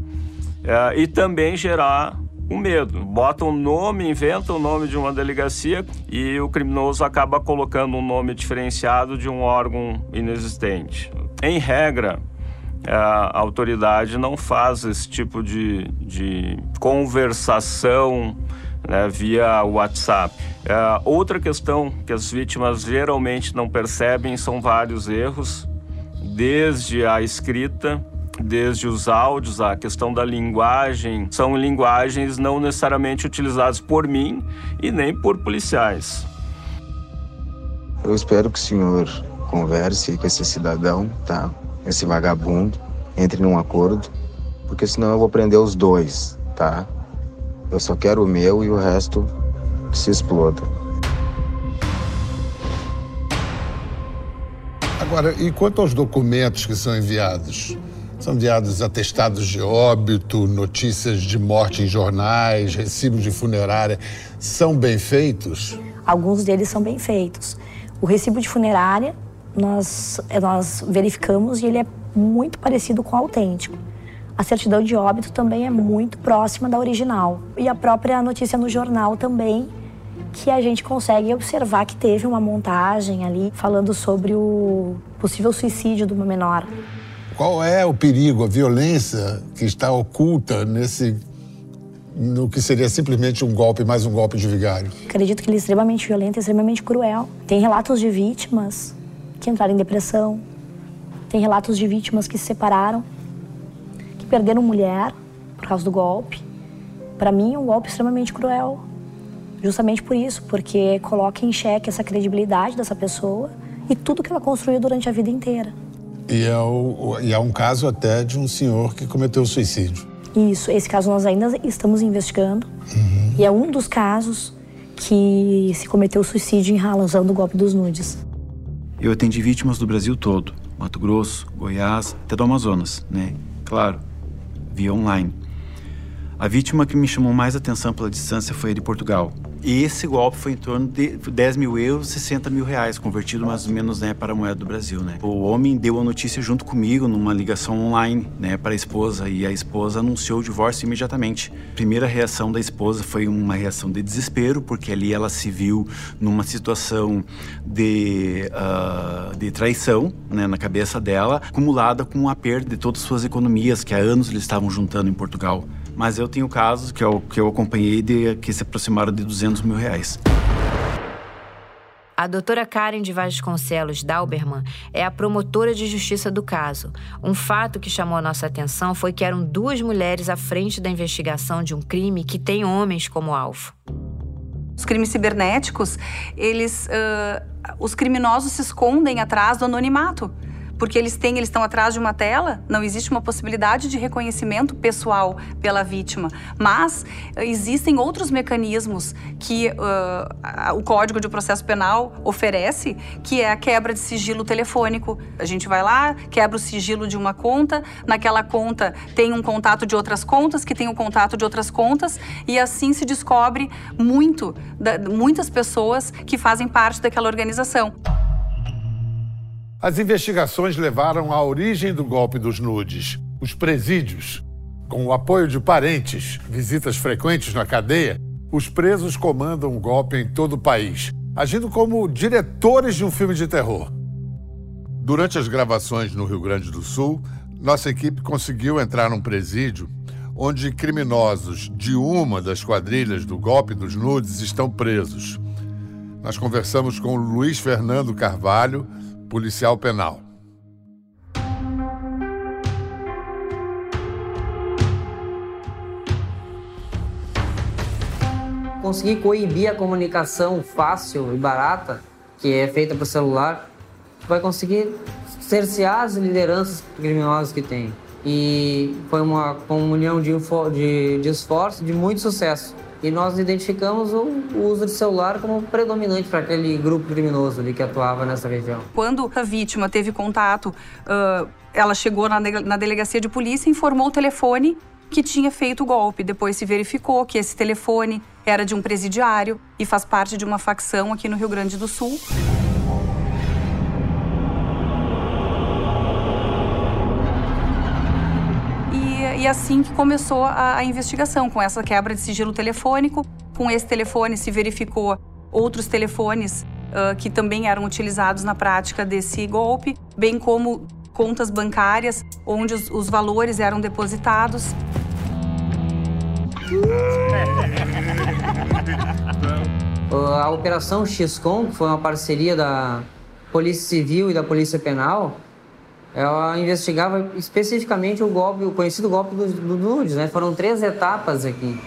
eh, e também gerar o medo. Bota um nome, inventa o nome de uma delegacia e o criminoso acaba colocando um nome diferenciado de um órgão inexistente. Em regra, a autoridade não faz esse tipo de, de conversação né, via WhatsApp. É, outra questão que as vítimas geralmente não percebem são vários erros, desde a escrita, desde os áudios, a questão da linguagem. São linguagens não necessariamente utilizadas por mim e nem por policiais. Eu espero que o senhor converse com esse cidadão, tá? Esse vagabundo, entre num acordo, porque senão eu vou prender os dois, tá? Eu só quero o meu e o resto que se exploda. Agora, e quanto aos documentos que são enviados? São enviados atestados de óbito, notícias de morte em jornais, recibos de funerária. São bem feitos? Alguns deles são bem feitos. O recibo de funerária, nós, eh, nós verificamos e ele é muito parecido com o autêntico. A certidão de óbito também é muito próxima da original. E a própria notícia no jornal também, que a gente consegue observar que teve uma montagem ali falando sobre o possível suicídio de uma menor. Qual é o perigo, a violência que está oculta nesse. no que seria simplesmente um golpe, mais um golpe de vigário? Acredito que ele é extremamente violento, extremamente cruel. Tem relatos de vítimas que entraram em depressão. Tem relatos de vítimas que se separaram, que perderam mulher por causa do golpe. Para mim, é um golpe extremamente cruel. Justamente por isso, porque coloca em xeque essa credibilidade dessa pessoa e tudo que ela construiu durante a vida inteira. E é, o, e é um caso até de um senhor que cometeu suicídio. Isso, esse caso nós ainda estamos investigando. E é um dos casos que se cometeu suicídio em razão do golpe dos nudes. Eu atendi vítimas do Brasil todo, Mato Grosso, Goiás, até do Amazonas, né? Claro, via online. A vítima que me chamou mais atenção pela distância foi a de Portugal. E esse golpe foi em torno de 10 mil euros, 60 mil reais, convertido mais ou menos né, para a moeda do Brasil. Né? O homem deu a notícia junto comigo numa ligação online né, para a esposa e a esposa anunciou o divórcio imediatamente. A primeira reação da esposa foi uma reação de desespero, porque ali ela se viu numa situação de, uh, de traição né, na cabeça dela, acumulada com a perda de todas as suas economias que há anos eles estavam juntando em Portugal. Mas eu tenho casos que eu, que eu acompanhei de, que se aproximaram de 200 mil reais. A doutora Karen de Vasconcelos Dauberman é a promotora de justiça do caso. Um fato que chamou a nossa atenção foi que eram duas mulheres à frente da investigação de um crime que tem homens como alvo. Os crimes cibernéticos, eles, uh, os criminosos se escondem atrás do anonimato porque eles têm, eles estão atrás de uma tela, não existe uma possibilidade de reconhecimento pessoal pela vítima. Mas eh, existem outros mecanismos que uh, o Código de Processo Penal oferece, que é a quebra de sigilo telefônico. A gente vai lá, quebra o sigilo de uma conta, naquela conta tem um contato de outras contas, que tem um contato de outras contas, e assim se descobre muito, da, muitas pessoas que fazem parte daquela organização. As investigações levaram à origem do golpe dos nudes, os presídios. Com o apoio de parentes, visitas frequentes na cadeia, os presos comandam um golpe em todo o país, agindo como diretores de um filme de terror. Durante as gravações no Rio Grande do Sul, nossa equipe conseguiu entrar num presídio onde criminosos de uma das quadrilhas do golpe dos nudes estão presos. Nós conversamos com Luiz Fernando Carvalho, policial penal. Conseguir coibir a comunicação fácil e barata, que é feita por celular, vai conseguir cercear as lideranças criminosas que tem. E foi uma comunhão de, de, de esforço de muito sucesso e nós identificamos o, uso de celular como predominante para aquele grupo criminoso ali que atuava nessa região. Quando a vítima teve contato, uh, ela chegou na, na delegacia de polícia e informou o telefone que tinha feito o golpe. Depois se verificou que esse telefone era de um presidiário e faz parte de uma facção aqui no Rio Grande do Sul. E assim que começou a, a investigação, com essa quebra de sigilo telefônico. Com esse telefone se verificou outros telefones uh, que também eram utilizados na prática desse golpe, bem como contas bancárias onde os, os valores eram depositados. (laughs) A Operação XCOM, que foi uma parceria da Polícia Civil e da Polícia Penal, ela investigava especificamente o golpe, o conhecido golpe do, do nudes, né? Foram três etapas aqui.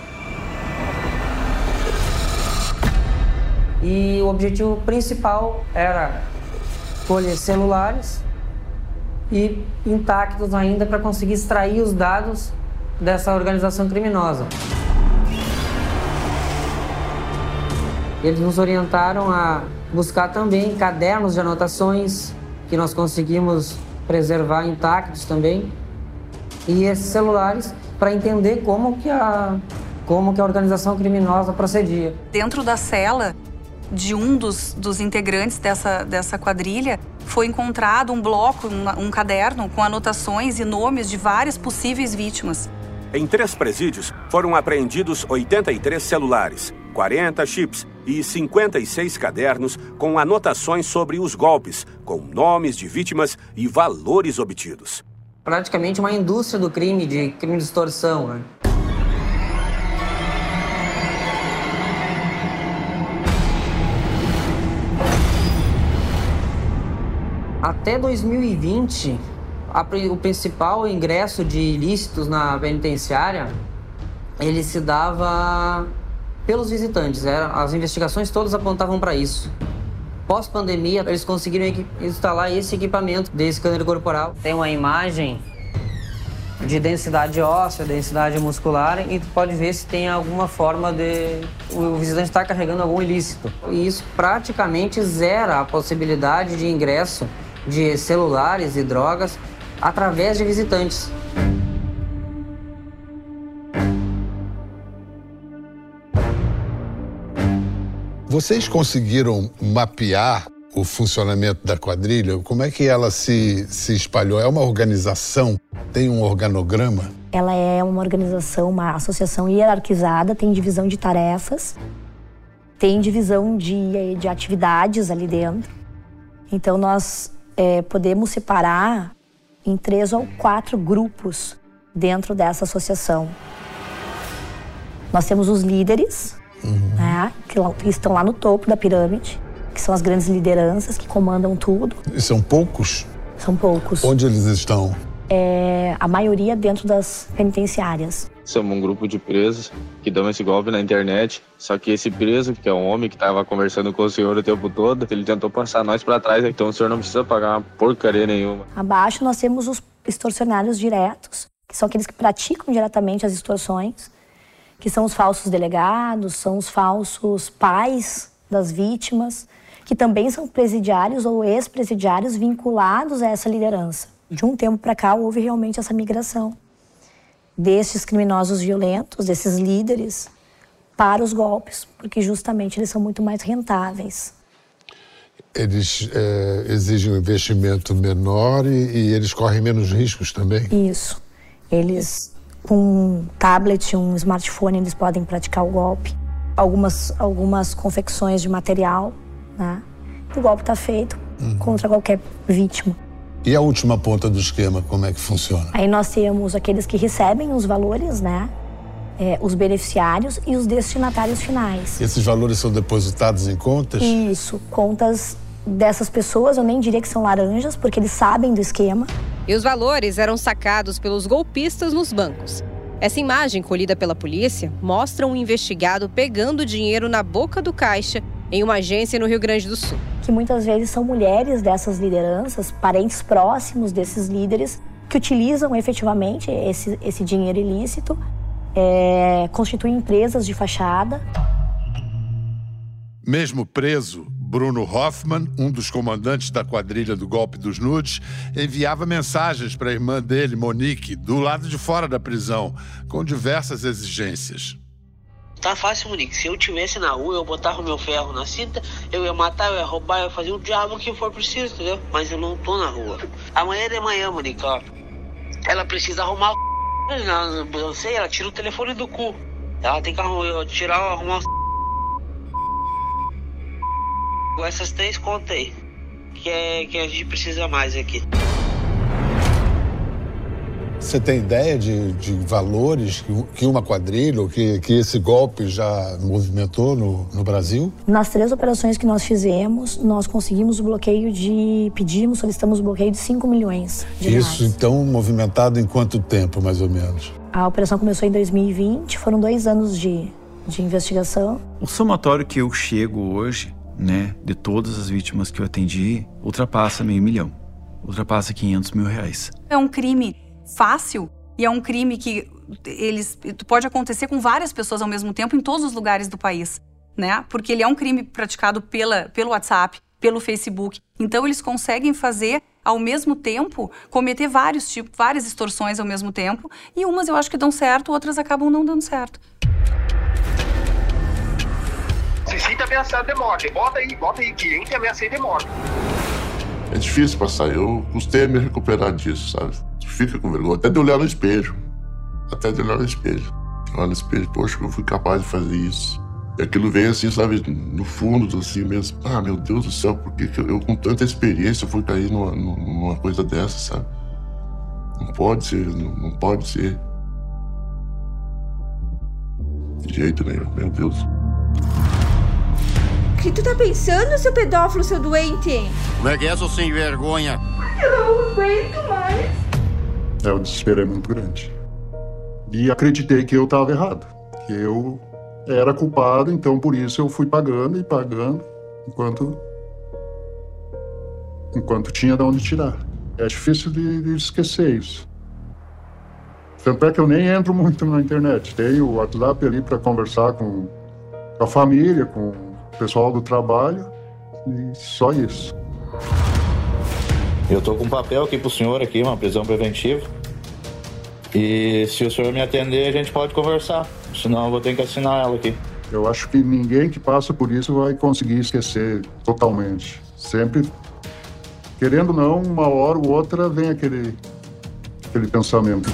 E o objetivo principal era colher celulares e intactos ainda para conseguir extrair os dados dessa organização criminosa. Eles nos orientaram a buscar também cadernos de anotações que nós conseguimos preservar intactos também. E esses celulares para entender como que a como que a organização criminosa procedia. Dentro da cela de um dos, dos integrantes dessa, dessa quadrilha, foi encontrado um bloco, um, um caderno com anotações e nomes de várias possíveis vítimas. Em três presídios foram apreendidos 83 celulares, 40 chips e 56 cadernos com anotações sobre os golpes, com nomes de vítimas e valores obtidos. Praticamente uma indústria do crime, de crime de extorsão. Né? Até 2020, a, o principal ingresso de ilícitos na penitenciária ele se dava pelos visitantes. Era, as investigações todas apontavam para isso. Pós-pandemia, eles conseguiram instalar esse equipamento de scanner corporal. Tem uma imagem de densidade óssea, densidade muscular, e tu pode ver se tem alguma forma de o visitante está carregando algum ilícito. E isso praticamente zera a possibilidade de ingresso de celulares e drogas através de visitantes. Vocês conseguiram mapear o funcionamento da quadrilha? Como é que ela se, se espalhou? É uma organização? Tem um organograma? Ela é uma organização, uma associação hierarquizada, tem divisão de tarefas, tem divisão de, de atividades ali dentro. Então, nós é, podemos separar em três ou quatro grupos dentro dessa associação. Nós temos os líderes, uhum. né, que estão lá no topo da pirâmide, que são as grandes lideranças que comandam tudo. E são poucos? São poucos. Onde eles estão? É, a maioria dentro das penitenciárias. Somos um grupo de presos que dão esse golpe na internet. Só que esse preso, que é um homem que estava conversando com o senhor o tempo todo, ele tentou passar nós para trás. Então o senhor não precisa pagar uma porcaria nenhuma. Abaixo nós temos os extorsionários diretos, que são aqueles que praticam diretamente as extorsões, que são os falsos delegados, são os falsos pais das vítimas, que também são presidiários ou ex-presidiários vinculados a essa liderança. De um tempo para cá houve realmente essa migração desses criminosos violentos, desses líderes, para os golpes, porque justamente eles são muito mais rentáveis. Eles é, exigem um investimento menor e, e eles correm menos riscos também? Isso. Eles com um tablet, um smartphone, eles podem praticar o golpe. Algumas, algumas confecções de material, né? O golpe está feito uhum. contra qualquer vítima. E a última ponta do esquema, como é que funciona? Aí nós temos aqueles que recebem os valores, né? É, os beneficiários e os destinatários finais. Esses valores são depositados em contas? Isso, contas dessas pessoas, eu nem diria que são laranjas, porque eles sabem do esquema. E os valores eram sacados pelos golpistas nos bancos. Essa imagem colhida pela polícia mostra um investigado pegando dinheiro na boca do caixa em uma agência no Rio Grande do Sul. Que muitas vezes são mulheres dessas lideranças, parentes próximos desses líderes, que utilizam efetivamente esse, esse dinheiro ilícito, é, constituem empresas de fachada. Mesmo preso, Bruno Hoffman, um dos comandantes da quadrilha do golpe dos nudes, enviava mensagens para a irmã dele, Monique, do lado de fora da prisão, com diversas exigências. Tá fácil, Monique. Se eu tivesse na rua, eu botava o meu ferro na cinta, eu ia matar, eu ia roubar, eu ia fazer o diabo que for preciso, entendeu? Mas eu não tô na rua. Amanhã de manhã, Monique, ó. Ela precisa arrumar o. Eu sei, ela tira o telefone do cu. Ela tem que arrumar, tirar, arrumar o essas três contas aí. Que é que a gente precisa mais aqui. Você tem ideia de, de valores que uma quadrilha ou que, que esse golpe já movimentou no, no Brasil? Nas três operações que nós fizemos, nós conseguimos o bloqueio de. Pedimos, solicitamos o bloqueio de 5 milhões de Isso, reais. então, movimentado em quanto tempo, mais ou menos? A operação começou em 2020, foram dois anos de, de investigação. O somatório que eu chego hoje né, de todas as vítimas que eu atendi, ultrapassa meio milhão. Ultrapassa 500 mil reais. É um crime fácil e é um crime que eles pode acontecer com várias pessoas ao mesmo tempo em todos os lugares do país, né? Porque ele é um crime praticado pela, pelo WhatsApp, pelo Facebook. Então eles conseguem fazer ao mesmo tempo cometer vários tipos, várias extorsões ao mesmo tempo, e umas eu acho que dão certo, outras acabam não dando certo sinta ameaçado de morte. Bota aí, bota aí, cliente ameaçado de morte. É difícil passar. Eu custei a me recuperar disso, sabe? Fica com vergonha. Até de olhar no espelho. Até de olhar no espelho. Olhar no espelho, poxa, eu fui capaz de fazer isso. E aquilo vem assim, sabe, no fundo, assim mesmo. Ah, meu Deus do céu, por que, que eu, com tanta experiência, fui cair numa, numa coisa dessa, sabe? Não pode ser, não, não pode ser. De jeito nenhum, meu Deus que tu tá pensando, seu pedófilo, seu doente? Como é que é, seu sem vergonha? Eu não aguento mais. É, o desespero é muito grande. E acreditei que eu estava errado. Que eu era culpado, então por isso eu fui pagando e pagando enquanto enquanto tinha de onde tirar. É difícil de, de esquecer isso. Tanto é que eu nem entro muito na internet. Tenho o WhatsApp ali para conversar com, com a família, com pessoal do trabalho e só isso. Eu tô com um papel aqui pro senhor aqui, uma prisão preventiva. E se o senhor me atender, a gente pode conversar. Senão eu vou ter que assinar ela aqui. Eu acho que ninguém que passa por isso vai conseguir esquecer totalmente. Sempre, querendo ou não, uma hora ou outra vem aquele, aquele pensamento.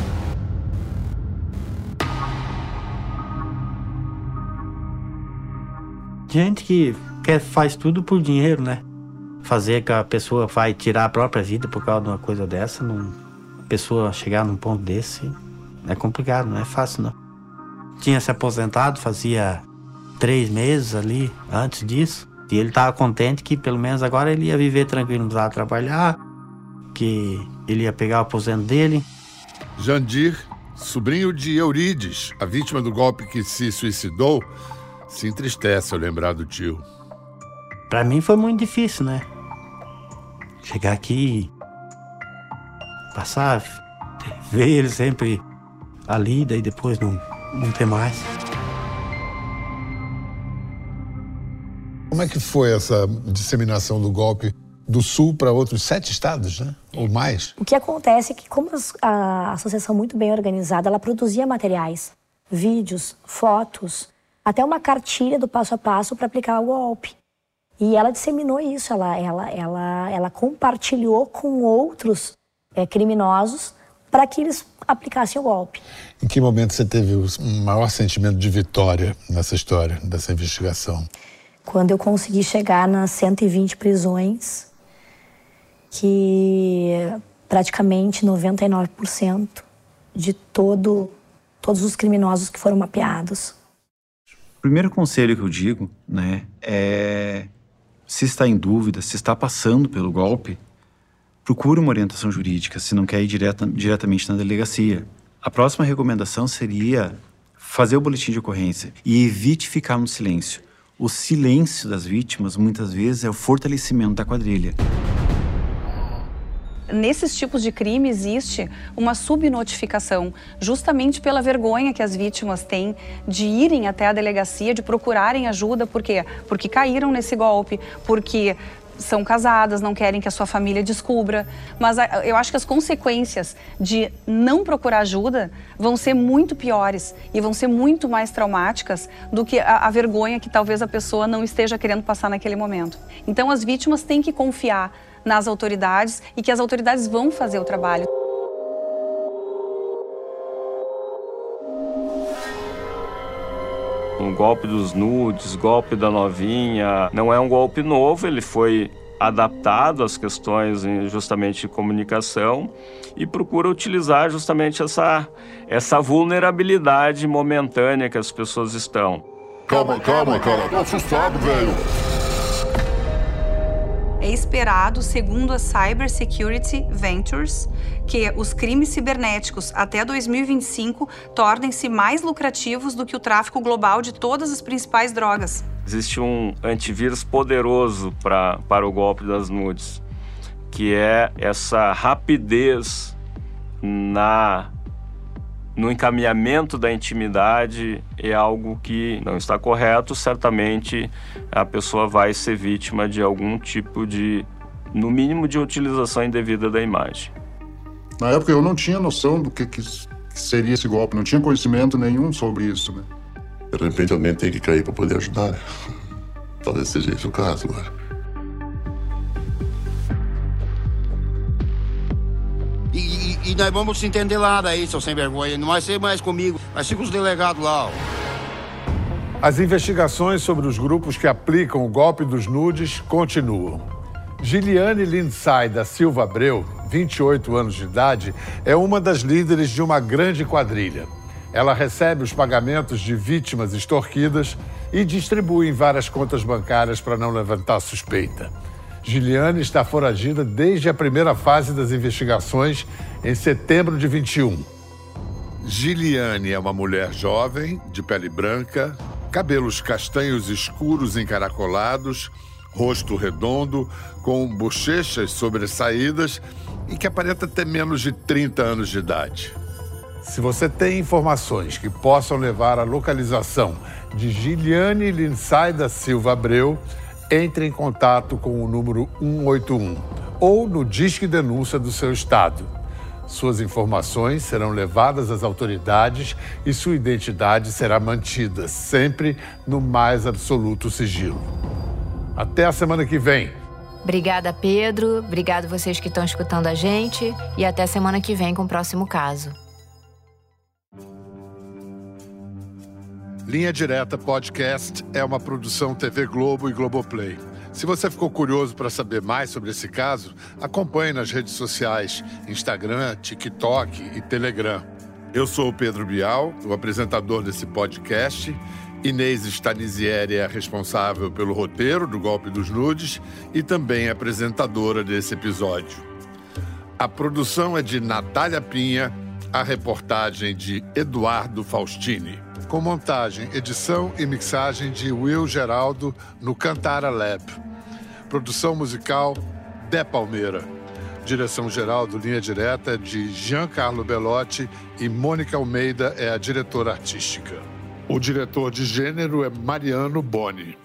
Gente que quer, faz tudo por dinheiro, né? Fazer que a pessoa vai tirar a própria vida por causa de uma coisa dessa, não, a pessoa chegar num ponto desse é complicado, não é fácil não. Tinha se aposentado, fazia três meses ali antes disso. E ele estava contente que pelo menos agora ele ia viver tranquilo, não precisava trabalhar, que ele ia pegar o aposento dele. Jandir, sobrinho de Eurides, a vítima do golpe que se suicidou, se entristece ao lembrar do tio. Para mim foi muito difícil, né? Chegar aqui, passar, ver ele sempre ali, daí depois não, não ter mais. Como é que foi essa disseminação do golpe do Sul para outros sete estados, né? Ou mais? O que acontece é que, como a associação muito bem organizada, ela produzia materiais, vídeos, fotos, até uma cartilha do passo a passo para aplicar o golpe. E ela disseminou isso, ela, ela, ela, ela compartilhou com outros é, criminosos para que eles aplicassem o golpe. Em que momento você teve o maior sentimento de vitória nessa história, dessa investigação? quando eu consegui chegar nas 120 prisões, que praticamente 99% de todo, todos os criminosos que foram mapeados. Primeiro conselho que eu digo, né, é se está em dúvida, se está passando pelo golpe, procure uma orientação jurídica, se não quer ir direta, diretamente na delegacia. A próxima recomendação seria fazer o boletim de ocorrência e evite ficar no silêncio o silêncio das vítimas muitas vezes é o fortalecimento da quadrilha. Nesses tipos de crime existe uma subnotificação, justamente pela vergonha que as vítimas têm de irem até a delegacia, de procurarem ajuda, por quê? Porque caíram nesse golpe, porque são casadas, não querem que a sua família descubra. Mas eu acho que as consequências de não procurar ajuda vão ser muito piores e vão ser muito mais traumáticas do que a, a vergonha que talvez a pessoa não esteja querendo passar naquele momento. Então as vítimas têm que confiar nas autoridades e que as autoridades vão fazer o trabalho. Um golpe dos nudes, golpe da novinha, não é um golpe novo, ele foi adaptado às questões justamente de comunicação e procura utilizar justamente essa, essa vulnerabilidade momentânea que as pessoas estão. Calma, calma, cara, tô assustado, velho. É esperado, segundo a Cyber Security Ventures, que os crimes cibernéticos até 2025 tornem-se mais lucrativos do que o tráfico global de todas as principais drogas. Existe um antivírus poderoso pra, para o golpe das nudes, que é essa rapidez na no encaminhamento da intimidade é algo que não está correto, certamente a pessoa vai ser vítima de algum tipo de, no mínimo, de utilização indevida da imagem. Na época eu não tinha noção do que, que seria esse golpe, não tinha conhecimento nenhum sobre isso, né? De repente alguém tem que cair para poder ajudar. Talvez seja esse o caso agora. E nós vamos se entender lá daí, seu sem vergonha. Não vai ser mais comigo, vai ser com os delegados lá. Ó. As investigações sobre os grupos que aplicam o golpe dos nudes continuam. Giliane Lindsay da Silva Abreu, 28 anos de idade, é uma das líderes de uma grande quadrilha. Ela recebe os pagamentos de vítimas extorquidas e distribui em várias contas bancárias para não levantar suspeita. Giliane está foragida desde a primeira fase das investigações, em setembro de 21. Giliane é uma mulher jovem, de pele branca, cabelos castanhos escuros encaracolados, rosto redondo, com bochechas sobressaídas e que aparenta ter menos de 30 anos de idade. Se você tem informações que possam levar à localização de Giliane Linsay da Silva Abreu, entre em contato com o número 181 ou no Disque Denúncia do seu estado. Suas informações serão levadas às autoridades e sua identidade será mantida sempre no mais absoluto sigilo. Até a semana que vem. Obrigada, Pedro. Obrigado vocês que estão escutando a gente. E até semana que vem com o próximo caso. Linha Direta Podcast é uma produção TV Globo e Globoplay. Se você ficou curioso para saber mais sobre esse caso, acompanhe nas redes sociais, Instagram, TikTok e Telegram. Eu sou o Pedro Bial, o apresentador desse podcast. Inês Stanizieri é responsável pelo roteiro do Golpe dos Nudes e também apresentadora desse episódio. A produção é de Natália Pinha, a reportagem de Eduardo Faustini com montagem, edição e mixagem de Will Geraldo no Cantara Lab. Produção musical De Palmeira. Direção-geral do Linha Direta de Giancarlo Belotti e Mônica Almeida é a diretora artística. O diretor de gênero é Mariano Boni.